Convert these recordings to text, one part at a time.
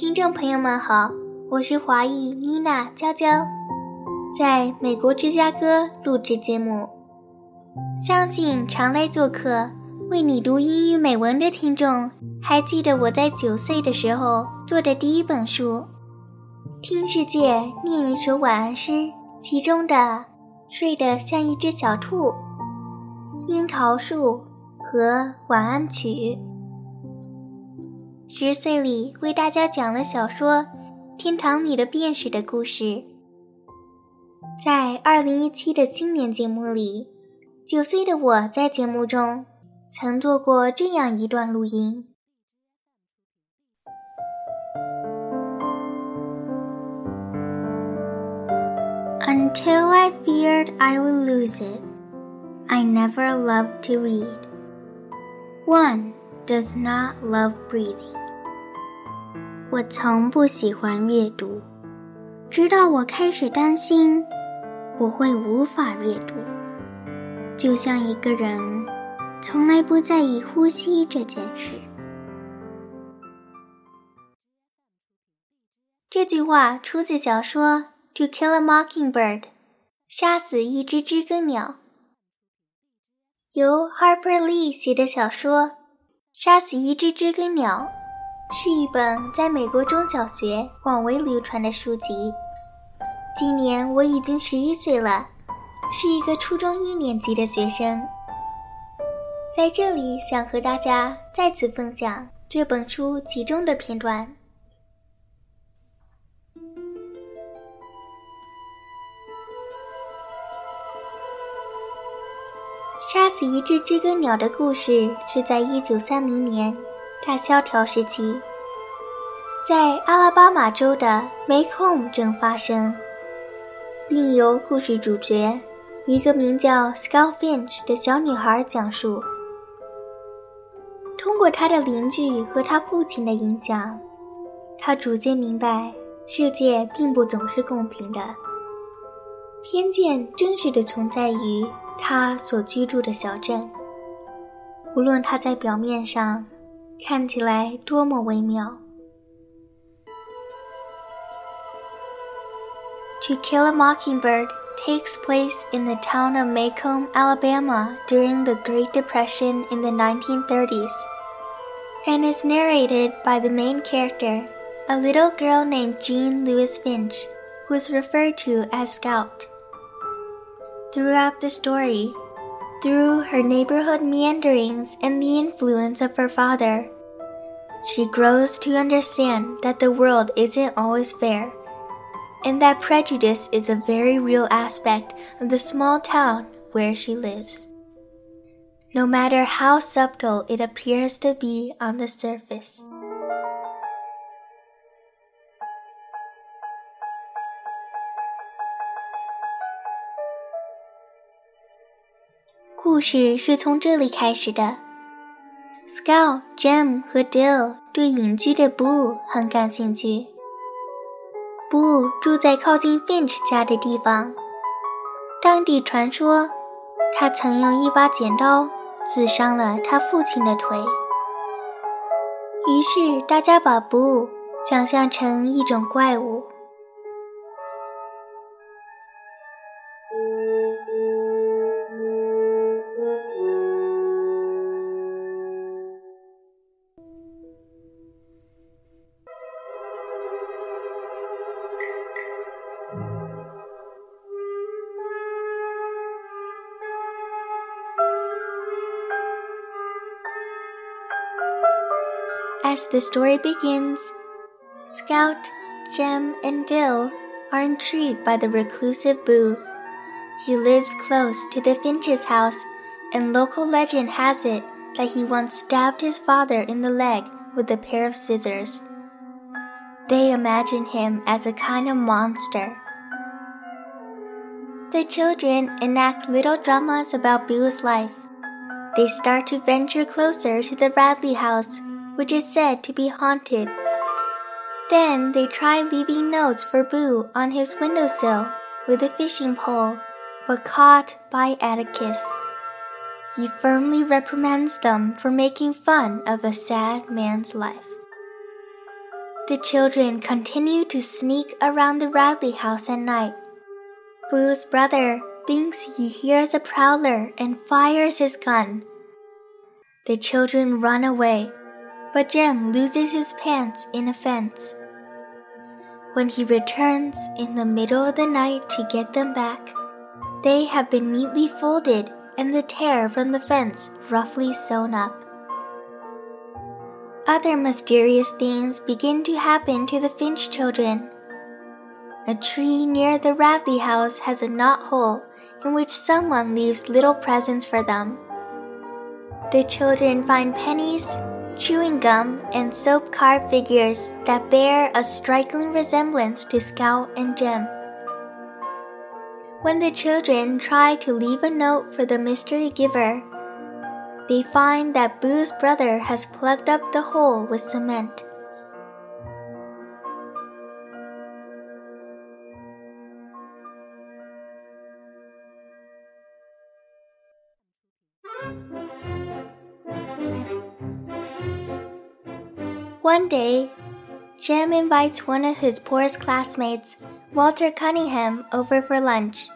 听众朋友们好，我是华裔妮娜娇娇，在美国芝加哥录制节目。相信常来做客为你读英语美文的听众，还记得我在九岁的时候做的第一本书《听世界念一首晚安诗》，其中的《睡得像一只小兔》、《樱桃树》和《晚安曲》。十岁里为大家讲了小说《天堂里的便士》的故事。在二零一七的青年节目里，九岁的我在节目中曾做过这样一段录音：Until I feared I would lose it, I never loved to read. One does not love breathing. 我从不喜欢阅读，直到我开始担心我会无法阅读，就像一个人从来不在意呼吸这件事。这句话出自小说《To Kill a Mockingbird》，杀死一只知更鸟。由 Harper Lee 写的小说《杀死一只知更鸟》。是一本在美国中小学广为流传的书籍。今年我已经十一岁了，是一个初中一年级的学生。在这里，想和大家再次分享这本书其中的片段。杀死一只知更鸟的故事是在一九三零年。大萧条时期，在阿拉巴马州的梅空镇发生，并由故事主角一个名叫 Scout Finch 的小女孩讲述。通过她的邻居和她父亲的影响，她逐渐明白世界并不总是公平的，偏见真实的存在于他所居住的小镇。无论它在表面上看起来多么微妙，《To Kill a Mockingbird》takes place in the town of Maycomb, Alabama during the Great Depression in the 1930s and is narrated by the main character, a little girl named Jean Louise Finch, who is referred to as Scout. Throughout the story, through her neighborhood meanderings and the influence of her father, she grows to understand that the world isn't always fair, and that prejudice is a very real aspect of the small town where she lives. No matter how subtle it appears to be on the surface. 故事是从这里开始的。Scout、Jim 和 Dill 对隐居的 Boo 很感兴趣。Boo 住在靠近 Finch 家的地方。当地传说，他曾用一把剪刀刺伤了他父亲的腿。于是大家把 Boo 想象成一种怪物。As the story begins, Scout, Jem, and Dill are intrigued by the reclusive Boo. He lives close to the Finch's house, and local legend has it that he once stabbed his father in the leg with a pair of scissors. They imagine him as a kind of monster. The children enact little dramas about Boo's life. They start to venture closer to the Radley house which is said to be haunted. Then they try leaving notes for Boo on his windowsill with a fishing pole, but caught by Atticus. He firmly reprimands them for making fun of a sad man's life. The children continue to sneak around the Radley house at night. Boo's brother thinks he hears a prowler and fires his gun. The children run away, but Jem loses his pants in a fence. When he returns in the middle of the night to get them back, they have been neatly folded and the tear from the fence roughly sewn up. Other mysterious things begin to happen to the Finch children. A tree near the Radley house has a knot hole in which someone leaves little presents for them. The children find pennies, chewing gum, and soap carved figures that bear a striking resemblance to Scout and Jem. When the children try to leave a note for the mystery giver, they find that Boo's brother has plugged up the hole with cement. One day, Jem invites one of his poorest classmates, Walter Cunningham, over for lunch.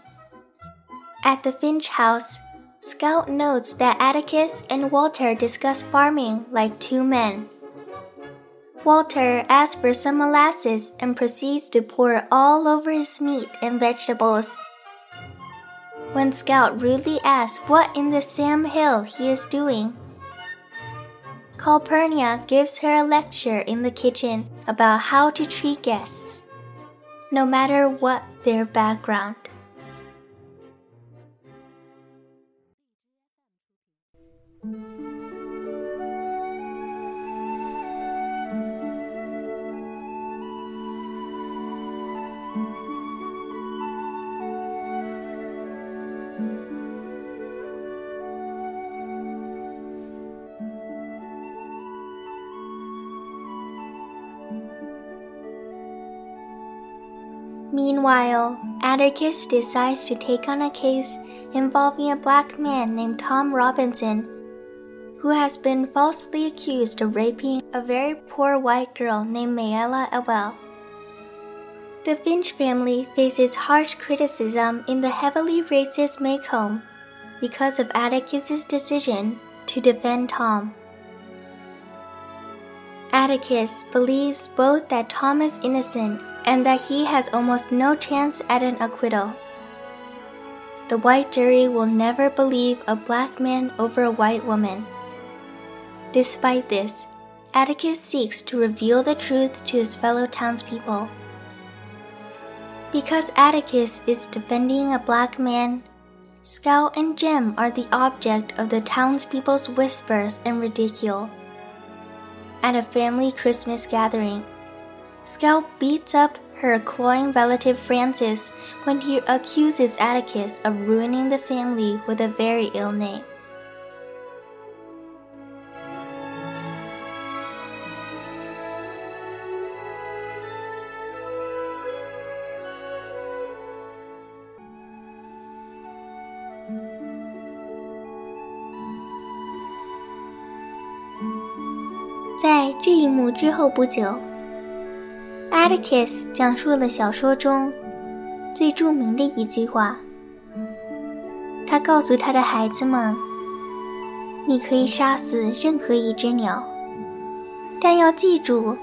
At the Finch house, Scout notes that Atticus and Walter discuss farming like two men. Walter asks for some molasses and proceeds to pour it all over his meat and vegetables. When Scout rudely asks what in the Sam Hill he is doing, Calpurnia gives her a lecture in the kitchen about how to treat guests, no matter what their background. Meanwhile, Atticus decides to take on a case involving a black man named Tom Robinson, who has been falsely accused of raping a very poor white girl named Mayella Ewell. The Finch family faces harsh criticism in the heavily racist Maycomb because of Atticus's decision to defend Tom. Atticus believes both that Tom is innocent and that he has almost no chance at an acquittal. The white jury will never believe a black man over a white woman. Despite this, Atticus seeks to reveal the truth to his fellow townspeople. Because Atticus is defending a black man, Scout and Jem are the object of the townspeople's whispers and ridicule. At a family Christmas gathering, Scout beats up her cloying relative Francis when he accuses Atticus of ruining the family with a very ill name. 在这一幕之后不久，Atticus 讲述了小说中最著名的一句话。他告诉他的孩子们：“你可以杀死任何一只鸟，但要记住，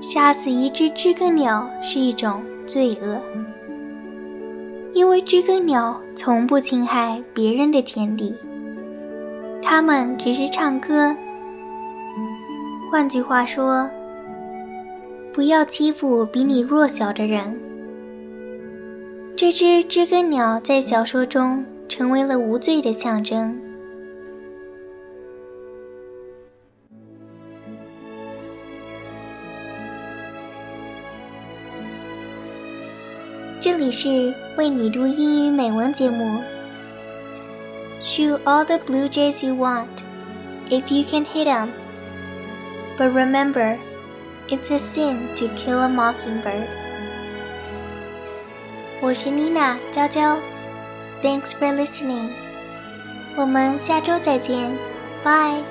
杀死一只知更鸟是一种罪恶，因为知更鸟从不侵害别人的田地，它们只是唱歌。换句话说。”不要欺负比你弱小的人。这只知更鸟在小说中成为了无罪的象征。这里是为你读英语美文节目。Shoot all the blue jays you want, if you can hit them. But remember. It's a sin to kill a mockingbird. 我是妮娜娇娇，Thanks for listening. 我们下周再见，Bye.